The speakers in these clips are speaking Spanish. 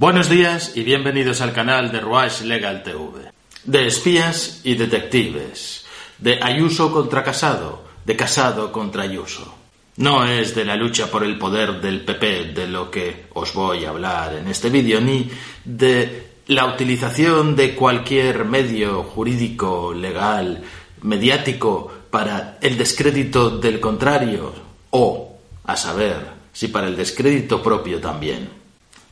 Buenos días y bienvenidos al canal de Ruach Legal TV. De espías y detectives, de Ayuso contra Casado, de Casado contra Ayuso. No es de la lucha por el poder del PP de lo que os voy a hablar en este vídeo, ni de la utilización de cualquier medio jurídico, legal, mediático para el descrédito del contrario o, a saber, si para el descrédito propio también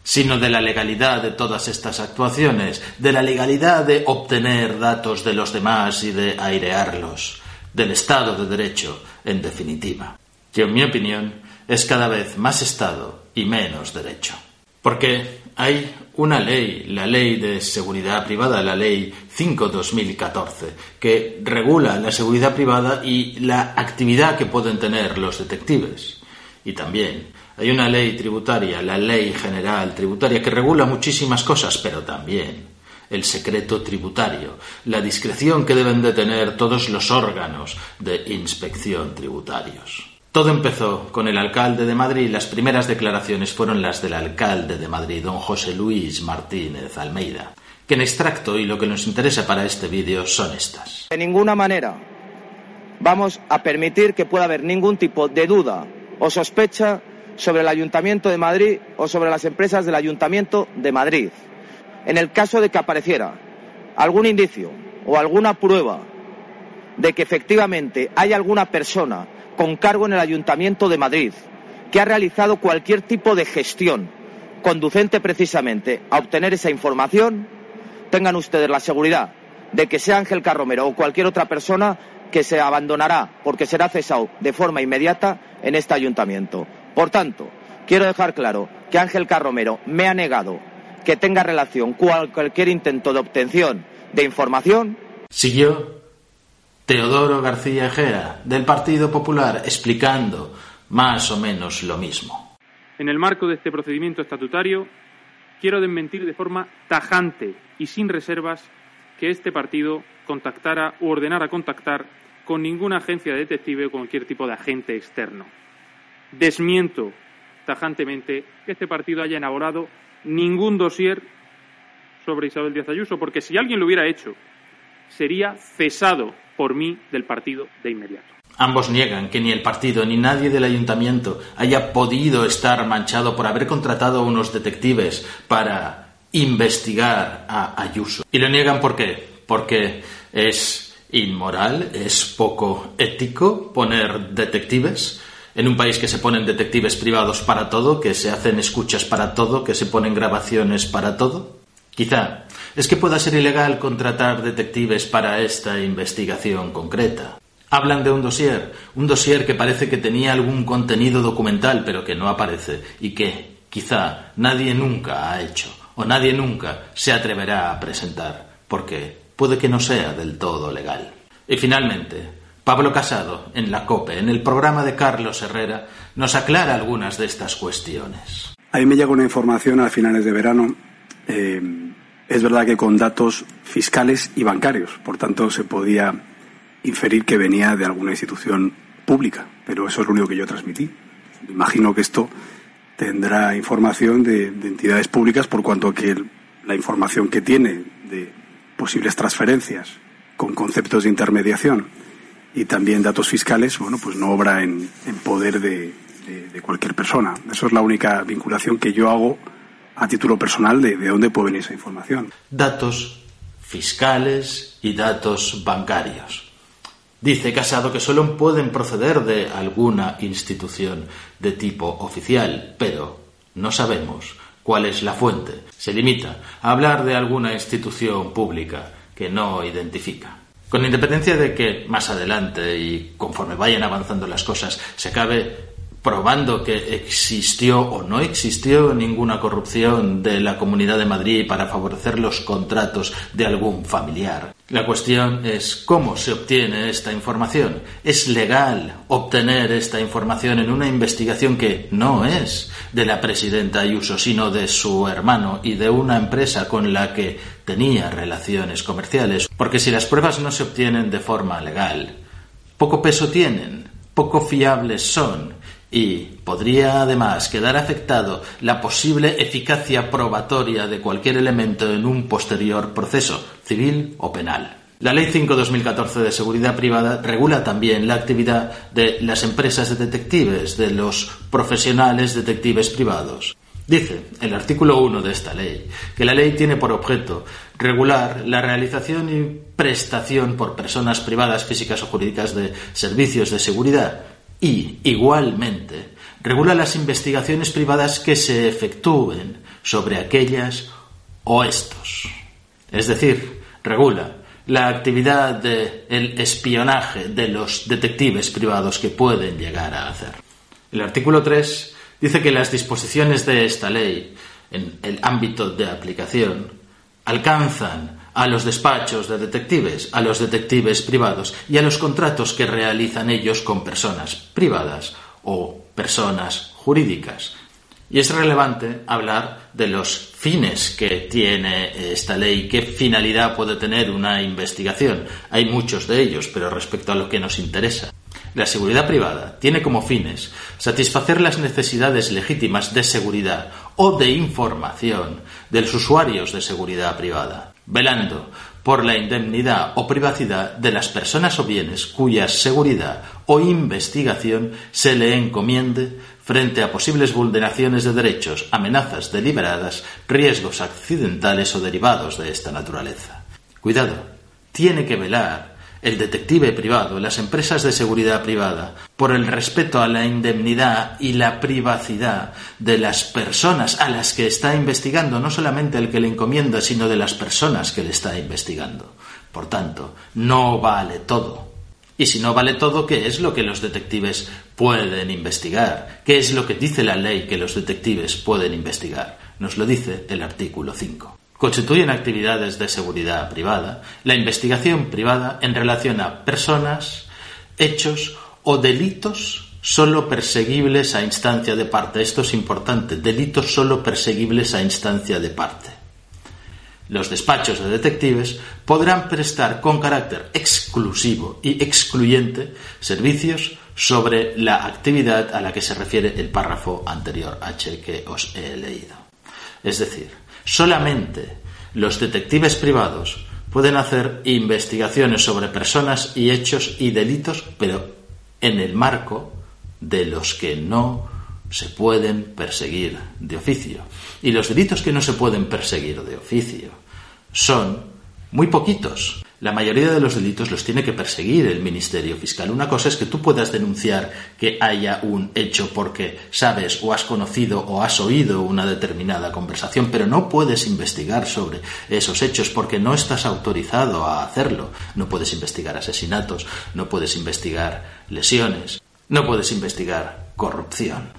sino de la legalidad de todas estas actuaciones, de la legalidad de obtener datos de los demás y de airearlos, del Estado de Derecho, en definitiva, que en mi opinión es cada vez más Estado y menos Derecho. Porque hay una ley, la Ley de Seguridad Privada, la Ley 5-2014, que regula la seguridad privada y la actividad que pueden tener los detectives. Y también hay una ley tributaria, la Ley General Tributaria, que regula muchísimas cosas, pero también el secreto tributario, la discreción que deben de tener todos los órganos de inspección tributarios. Todo empezó con el alcalde de Madrid. Las primeras declaraciones fueron las del alcalde de Madrid, don José Luis Martínez Almeida, que en extracto y lo que nos interesa para este vídeo son estas. De ninguna manera vamos a permitir que pueda haber ningún tipo de duda o sospecha sobre el Ayuntamiento de Madrid o sobre las empresas del Ayuntamiento de Madrid. En el caso de que apareciera algún indicio o alguna prueba de que efectivamente hay alguna persona con cargo en el Ayuntamiento de Madrid que ha realizado cualquier tipo de gestión conducente precisamente a obtener esa información, tengan ustedes la seguridad de que sea Ángel Carromero o cualquier otra persona que se abandonará porque será cesado de forma inmediata en este ayuntamiento. Por tanto, quiero dejar claro que Ángel Carromero me ha negado que tenga relación con cualquier intento de obtención de información. Siguió Teodoro García Ejera, del Partido Popular, explicando más o menos lo mismo. En el marco de este procedimiento estatutario, quiero desmentir de forma tajante y sin reservas que este partido contactara u ordenara contactar con ninguna agencia de detective o cualquier tipo de agente externo desmiento tajantemente que este partido haya elaborado ningún dossier sobre Isabel Díaz Ayuso, porque si alguien lo hubiera hecho, sería cesado por mí del partido de inmediato. Ambos niegan que ni el partido ni nadie del ayuntamiento haya podido estar manchado por haber contratado a unos detectives para investigar a Ayuso. Y lo niegan por qué? Porque es inmoral, es poco ético poner detectives en un país que se ponen detectives privados para todo, que se hacen escuchas para todo, que se ponen grabaciones para todo? Quizá es que pueda ser ilegal contratar detectives para esta investigación concreta. Hablan de un dossier, un dossier que parece que tenía algún contenido documental, pero que no aparece y que quizá nadie nunca ha hecho o nadie nunca se atreverá a presentar, porque puede que no sea del todo legal. Y finalmente, Pablo Casado, en la COPE, en el programa de Carlos Herrera, nos aclara algunas de estas cuestiones. A mí me llega una información a finales de verano. Eh, es verdad que con datos fiscales y bancarios, por tanto se podía inferir que venía de alguna institución pública, pero eso es lo único que yo transmití. Imagino que esto tendrá información de, de entidades públicas por cuanto que la información que tiene de posibles transferencias con conceptos de intermediación y también datos fiscales, bueno, pues no obra en, poder de, cualquier persona. Eso es la única vinculación que yo hago a título personal de, de dónde puede venir esa información. Datos fiscales y datos bancarios. Dice Casado que solo pueden proceder de alguna institución de tipo oficial, pero no sabemos cuál es la fuente. Se limita a hablar de alguna institución pública que no identifica. Con independencia de que más adelante y conforme vayan avanzando las cosas se acabe probando que existió o no existió ninguna corrupción de la Comunidad de Madrid para favorecer los contratos de algún familiar. La cuestión es cómo se obtiene esta información. ¿Es legal obtener esta información en una investigación que no es de la presidenta Ayuso, sino de su hermano y de una empresa con la que tenía relaciones comerciales? Porque si las pruebas no se obtienen de forma legal, poco peso tienen, poco fiables son y podría además quedar afectado la posible eficacia probatoria de cualquier elemento en un posterior proceso, civil o penal. La Ley 5-2014 de Seguridad Privada regula también la actividad de las empresas de detectives, de los profesionales detectives privados. Dice el artículo 1 de esta ley que la ley tiene por objeto regular la realización y prestación por personas privadas, físicas o jurídicas de servicios de seguridad y, igualmente, regula las investigaciones privadas que se efectúen sobre aquellas o estos. Es decir, regula la actividad del espionaje de los detectives privados que pueden llegar a hacer. El artículo 3 dice que las disposiciones de esta ley en el ámbito de aplicación alcanzan a los despachos de detectives, a los detectives privados y a los contratos que realizan ellos con personas privadas o personas jurídicas. Y es relevante hablar de los fines que tiene esta ley, qué finalidad puede tener una investigación. Hay muchos de ellos, pero respecto a lo que nos interesa. La seguridad privada tiene como fines satisfacer las necesidades legítimas de seguridad o de información de los usuarios de seguridad privada velando por la indemnidad o privacidad de las personas o bienes cuya seguridad o investigación se le encomiende frente a posibles vulneraciones de derechos, amenazas deliberadas, riesgos accidentales o derivados de esta naturaleza. Cuidado, tiene que velar el detective privado, las empresas de seguridad privada, por el respeto a la indemnidad y la privacidad de las personas a las que está investigando, no solamente el que le encomienda, sino de las personas que le está investigando. Por tanto, no vale todo. Y si no vale todo, ¿qué es lo que los detectives pueden investigar? ¿Qué es lo que dice la ley que los detectives pueden investigar? Nos lo dice el artículo 5 constituyen actividades de seguridad privada, la investigación privada en relación a personas, hechos o delitos solo perseguibles a instancia de parte. Esto es importante, delitos solo perseguibles a instancia de parte. Los despachos de detectives podrán prestar con carácter exclusivo y excluyente servicios sobre la actividad a la que se refiere el párrafo anterior H que os he leído. Es decir, Solamente los detectives privados pueden hacer investigaciones sobre personas y hechos y delitos, pero en el marco de los que no se pueden perseguir de oficio. Y los delitos que no se pueden perseguir de oficio son muy poquitos. La mayoría de los delitos los tiene que perseguir el Ministerio Fiscal. Una cosa es que tú puedas denunciar que haya un hecho porque sabes o has conocido o has oído una determinada conversación, pero no puedes investigar sobre esos hechos porque no estás autorizado a hacerlo. No puedes investigar asesinatos, no puedes investigar lesiones, no puedes investigar corrupción.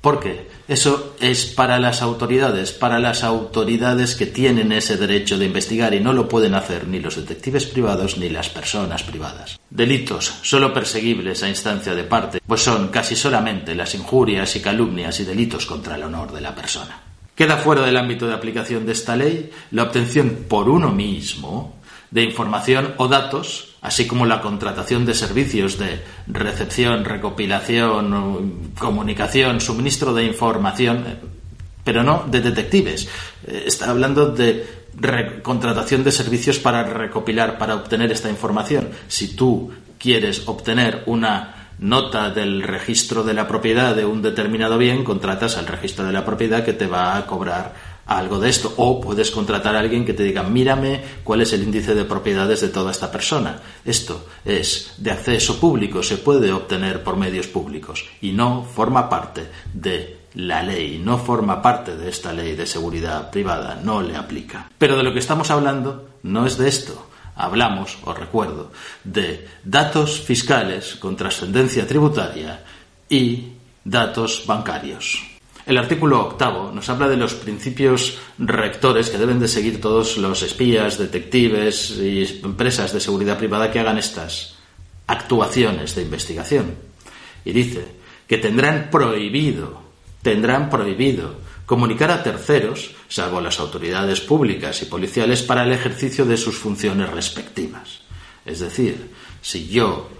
Porque eso es para las autoridades, para las autoridades que tienen ese derecho de investigar y no lo pueden hacer ni los detectives privados ni las personas privadas. Delitos solo perseguibles a instancia de parte, pues son casi solamente las injurias y calumnias y delitos contra el honor de la persona. Queda fuera del ámbito de aplicación de esta ley la obtención por uno mismo de información o datos, así como la contratación de servicios de recepción, recopilación, comunicación, suministro de información, pero no de detectives. Eh, está hablando de contratación de servicios para recopilar, para obtener esta información. Si tú quieres obtener una nota del registro de la propiedad de un determinado bien, contratas al registro de la propiedad que te va a cobrar algo de esto. O puedes contratar a alguien que te diga, mírame cuál es el índice de propiedades de toda esta persona. Esto es de acceso público, se puede obtener por medios públicos y no forma parte de la ley, no forma parte de esta ley de seguridad privada, no le aplica. Pero de lo que estamos hablando no es de esto. Hablamos, os recuerdo, de datos fiscales con trascendencia tributaria y datos bancarios. El artículo octavo nos habla de los principios rectores que deben de seguir todos los espías, detectives y empresas de seguridad privada que hagan estas actuaciones de investigación. Y dice que tendrán prohibido, tendrán prohibido comunicar a terceros, salvo las autoridades públicas y policiales, para el ejercicio de sus funciones respectivas. Es decir, si yo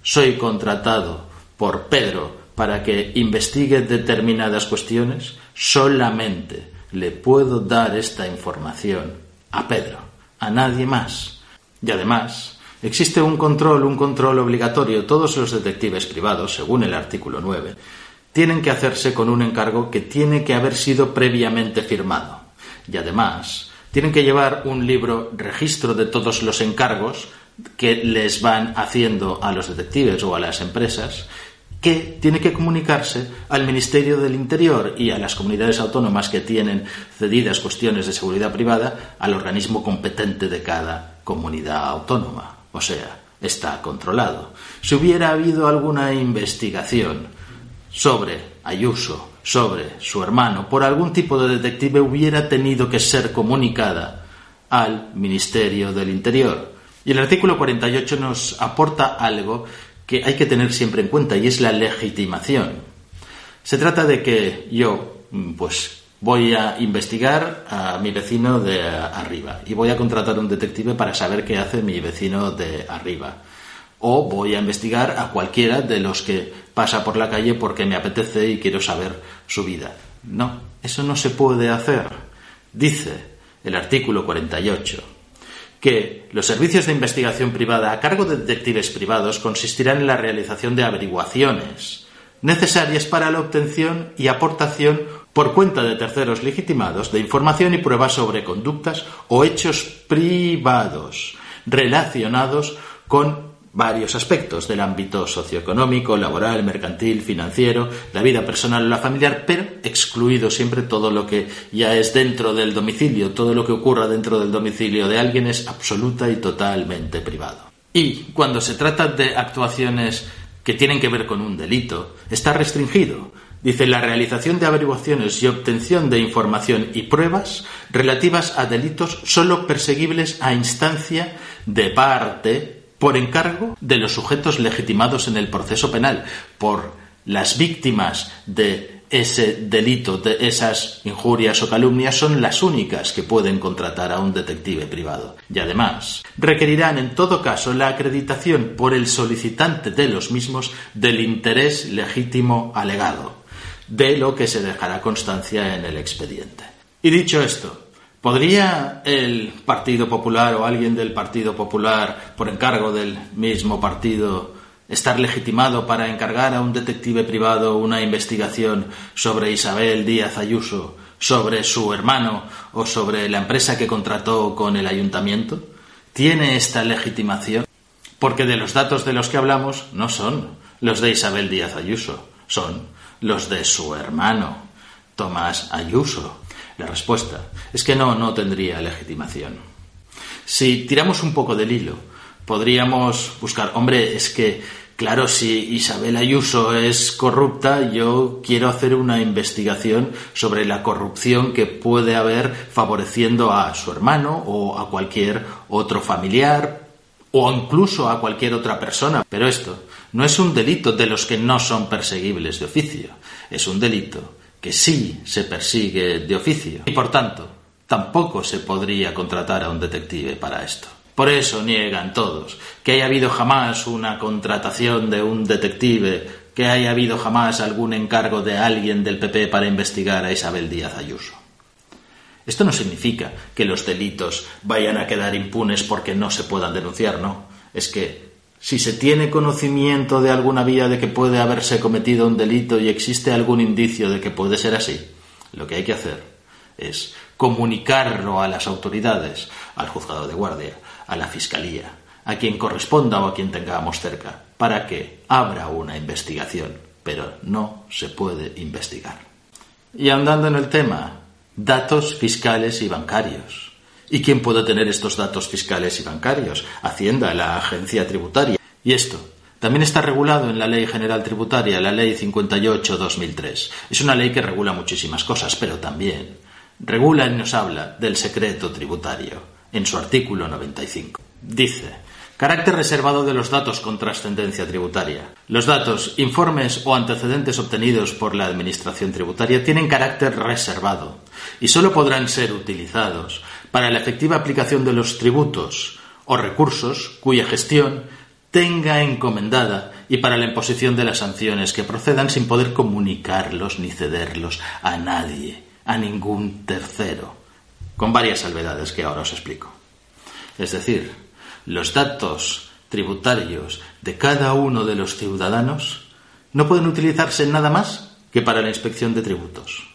soy contratado por Pedro para que investigue determinadas cuestiones, solamente le puedo dar esta información a Pedro, a nadie más. Y además, existe un control, un control obligatorio. Todos los detectives privados, según el artículo 9, tienen que hacerse con un encargo que tiene que haber sido previamente firmado. Y además, tienen que llevar un libro registro de todos los encargos que les van haciendo a los detectives o a las empresas que tiene que comunicarse al Ministerio del Interior y a las comunidades autónomas que tienen cedidas cuestiones de seguridad privada al organismo competente de cada comunidad autónoma. O sea, está controlado. Si hubiera habido alguna investigación sobre Ayuso, sobre su hermano, por algún tipo de detective, hubiera tenido que ser comunicada al Ministerio del Interior. Y el artículo 48 nos aporta algo que hay que tener siempre en cuenta y es la legitimación. Se trata de que yo, mm, pues, voy a investigar a mi vecino de arriba y voy a contratar un detective para saber qué hace mi vecino de arriba. O voy a investigar a cualquiera de los que pasa por la calle porque me apetece y quiero saber su vida. No, eso no se puede hacer. Dice el artículo 48 que los servicios de investigación privada a cargo de detectives privados consistirán en la realización de averiguaciones necesarias para la obtención y aportación por cuenta de terceros legitimados de información y pruebas sobre conductas o hechos privados relacionados con varios aspectos del ámbito socioeconómico, laboral, mercantil, financiero, la vida personal o la familiar, pero excluido siempre todo lo que ya es dentro del domicilio, todo lo que ocurra dentro del domicilio de alguien es absoluta y totalmente privado. Y cuando se trata de actuaciones que tienen que ver con un delito, está restringido. Dice la realización de averiguaciones y obtención de información y pruebas relativas a delitos solo perseguibles a instancia de parte por encargo de los sujetos legitimados en el proceso penal, por las víctimas de ese delito, de esas injurias o calumnias, son las únicas que pueden contratar a un detective privado. Y además, requerirán en todo caso la acreditación por el solicitante de los mismos del interés legítimo alegado, de lo que se dejará constancia en el expediente. Y dicho esto, ¿Podría el Partido Popular o alguien del Partido Popular, por encargo del mismo partido, estar legitimado para encargar a un detective privado una investigación sobre Isabel Díaz Ayuso, sobre su hermano o sobre la empresa que contrató con el ayuntamiento? ¿Tiene esta legitimación? Porque de los datos de los que hablamos no son los de Isabel Díaz Ayuso, son los de su hermano, Tomás Ayuso. La respuesta es que no, no tendría legitimación. Si tiramos un poco del hilo, podríamos buscar, hombre, es que, claro, si Isabel Ayuso es corrupta, yo quiero hacer una investigación sobre la corrupción que puede haber favoreciendo a su hermano o a cualquier otro familiar o incluso a cualquier otra persona. Pero esto no es un delito de los que no son perseguibles de oficio, es un delito que sí se persigue de oficio y por tanto tampoco se podría contratar a un detective para esto. Por eso niegan todos que haya habido jamás una contratación de un detective, que haya habido jamás algún encargo de alguien del PP para investigar a Isabel Díaz Ayuso. Esto no significa que los delitos vayan a quedar impunes porque no se puedan denunciar, no. Es que si se tiene conocimiento de alguna vía de que puede haberse cometido un delito y existe algún indicio de que puede ser así, lo que hay que hacer es comunicarlo a las autoridades, al juzgado de guardia, a la fiscalía, a quien corresponda o a quien tengamos cerca, para que abra una investigación, pero no se puede investigar. Y andando en el tema, datos fiscales y bancarios. ¿Y quién puede tener estos datos fiscales y bancarios? Hacienda, la agencia tributaria. Y esto también está regulado en la Ley General Tributaria, la Ley 58-2003. Es una ley que regula muchísimas cosas, pero también regula y nos habla del secreto tributario en su artículo 95. Dice, Carácter reservado de los datos con trascendencia tributaria. Los datos, informes o antecedentes obtenidos por la Administración tributaria tienen carácter reservado y sólo podrán ser utilizados para la efectiva aplicación de los tributos o recursos cuya gestión tenga encomendada y para la imposición de las sanciones que procedan sin poder comunicarlos ni cederlos a nadie, a ningún tercero, con varias salvedades que ahora os explico. Es decir, los datos tributarios de cada uno de los ciudadanos no pueden utilizarse nada más que para la inspección de tributos.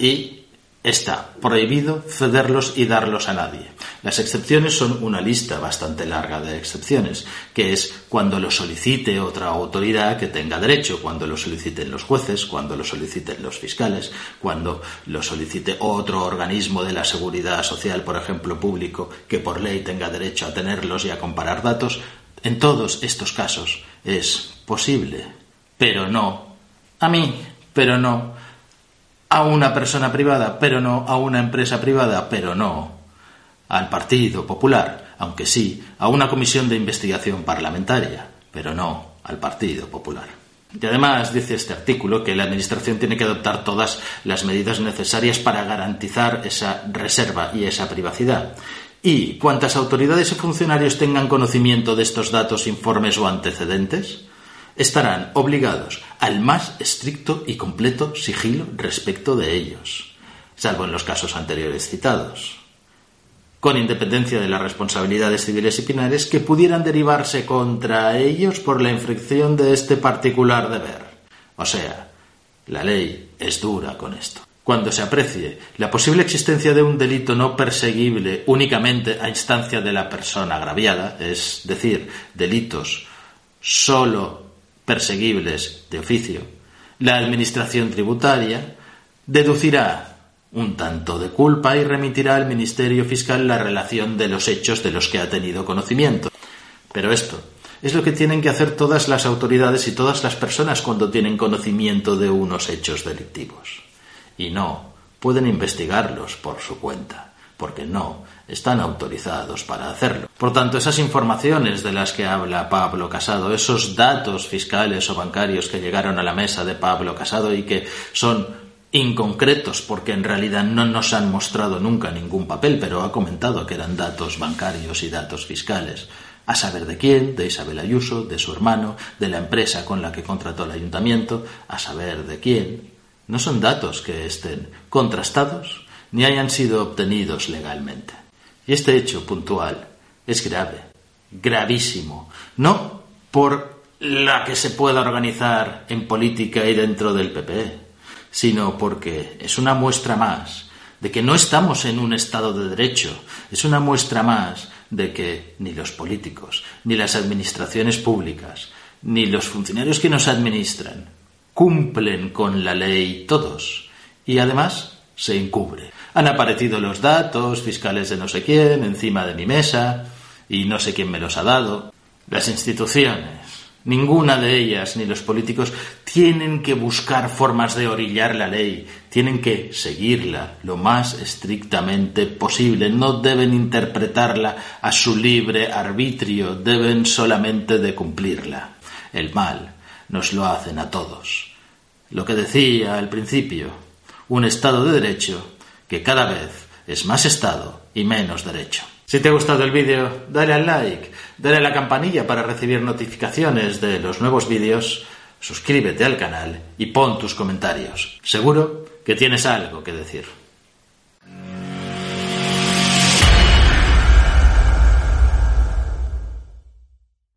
Y está prohibido cederlos y darlos a nadie. Las excepciones son una lista bastante larga de excepciones, que es cuando lo solicite otra autoridad que tenga derecho, cuando lo soliciten los jueces, cuando lo soliciten los fiscales, cuando lo solicite otro organismo de la seguridad social, por ejemplo, público, que por ley tenga derecho a tenerlos y a comparar datos. En todos estos casos es posible, pero no a mí, pero no a una persona privada, pero no a una empresa privada, pero no al Partido Popular, aunque sí a una comisión de investigación parlamentaria, pero no al Partido Popular. Y además dice este artículo que la Administración tiene que adoptar todas las medidas necesarias para garantizar esa reserva y esa privacidad. Y cuantas autoridades y funcionarios tengan conocimiento de estos datos, informes o antecedentes, estarán obligados al más estricto y completo sigilo respecto de ellos, salvo en los casos anteriores citados, con independencia de las responsabilidades civiles y penales que pudieran derivarse contra ellos por la infracción de este particular deber. O sea, la ley es dura con esto. Cuando se aprecie la posible existencia de un delito no perseguible únicamente a instancia de la persona agraviada, es decir, delitos solo perseguibles de oficio, la Administración tributaria deducirá un tanto de culpa y remitirá al Ministerio Fiscal la relación de los hechos de los que ha tenido conocimiento. Pero esto es lo que tienen que hacer todas las autoridades y todas las personas cuando tienen conocimiento de unos hechos delictivos. Y no pueden investigarlos por su cuenta porque no están autorizados para hacerlo. Por tanto, esas informaciones de las que habla Pablo Casado, esos datos fiscales o bancarios que llegaron a la mesa de Pablo Casado y que son inconcretos porque en realidad no nos han mostrado nunca ningún papel, pero ha comentado que eran datos bancarios y datos fiscales. A saber de quién, de Isabel Ayuso, de su hermano, de la empresa con la que contrató el ayuntamiento, a saber de quién. No son datos que estén contrastados ni hayan sido obtenidos legalmente. Y este hecho puntual es grave, gravísimo, no por la que se pueda organizar en política y dentro del PP, sino porque es una muestra más de que no estamos en un Estado de Derecho, es una muestra más de que ni los políticos, ni las administraciones públicas, ni los funcionarios que nos administran cumplen con la ley todos. Y además se encubre. Han aparecido los datos fiscales de no sé quién encima de mi mesa y no sé quién me los ha dado. Las instituciones, ninguna de ellas, ni los políticos, tienen que buscar formas de orillar la ley, tienen que seguirla lo más estrictamente posible, no deben interpretarla a su libre arbitrio, deben solamente de cumplirla. El mal nos lo hacen a todos. Lo que decía al principio, un Estado de Derecho que cada vez es más Estado y menos derecho. Si te ha gustado el vídeo, dale al like, dale a la campanilla para recibir notificaciones de los nuevos vídeos, suscríbete al canal y pon tus comentarios. Seguro que tienes algo que decir.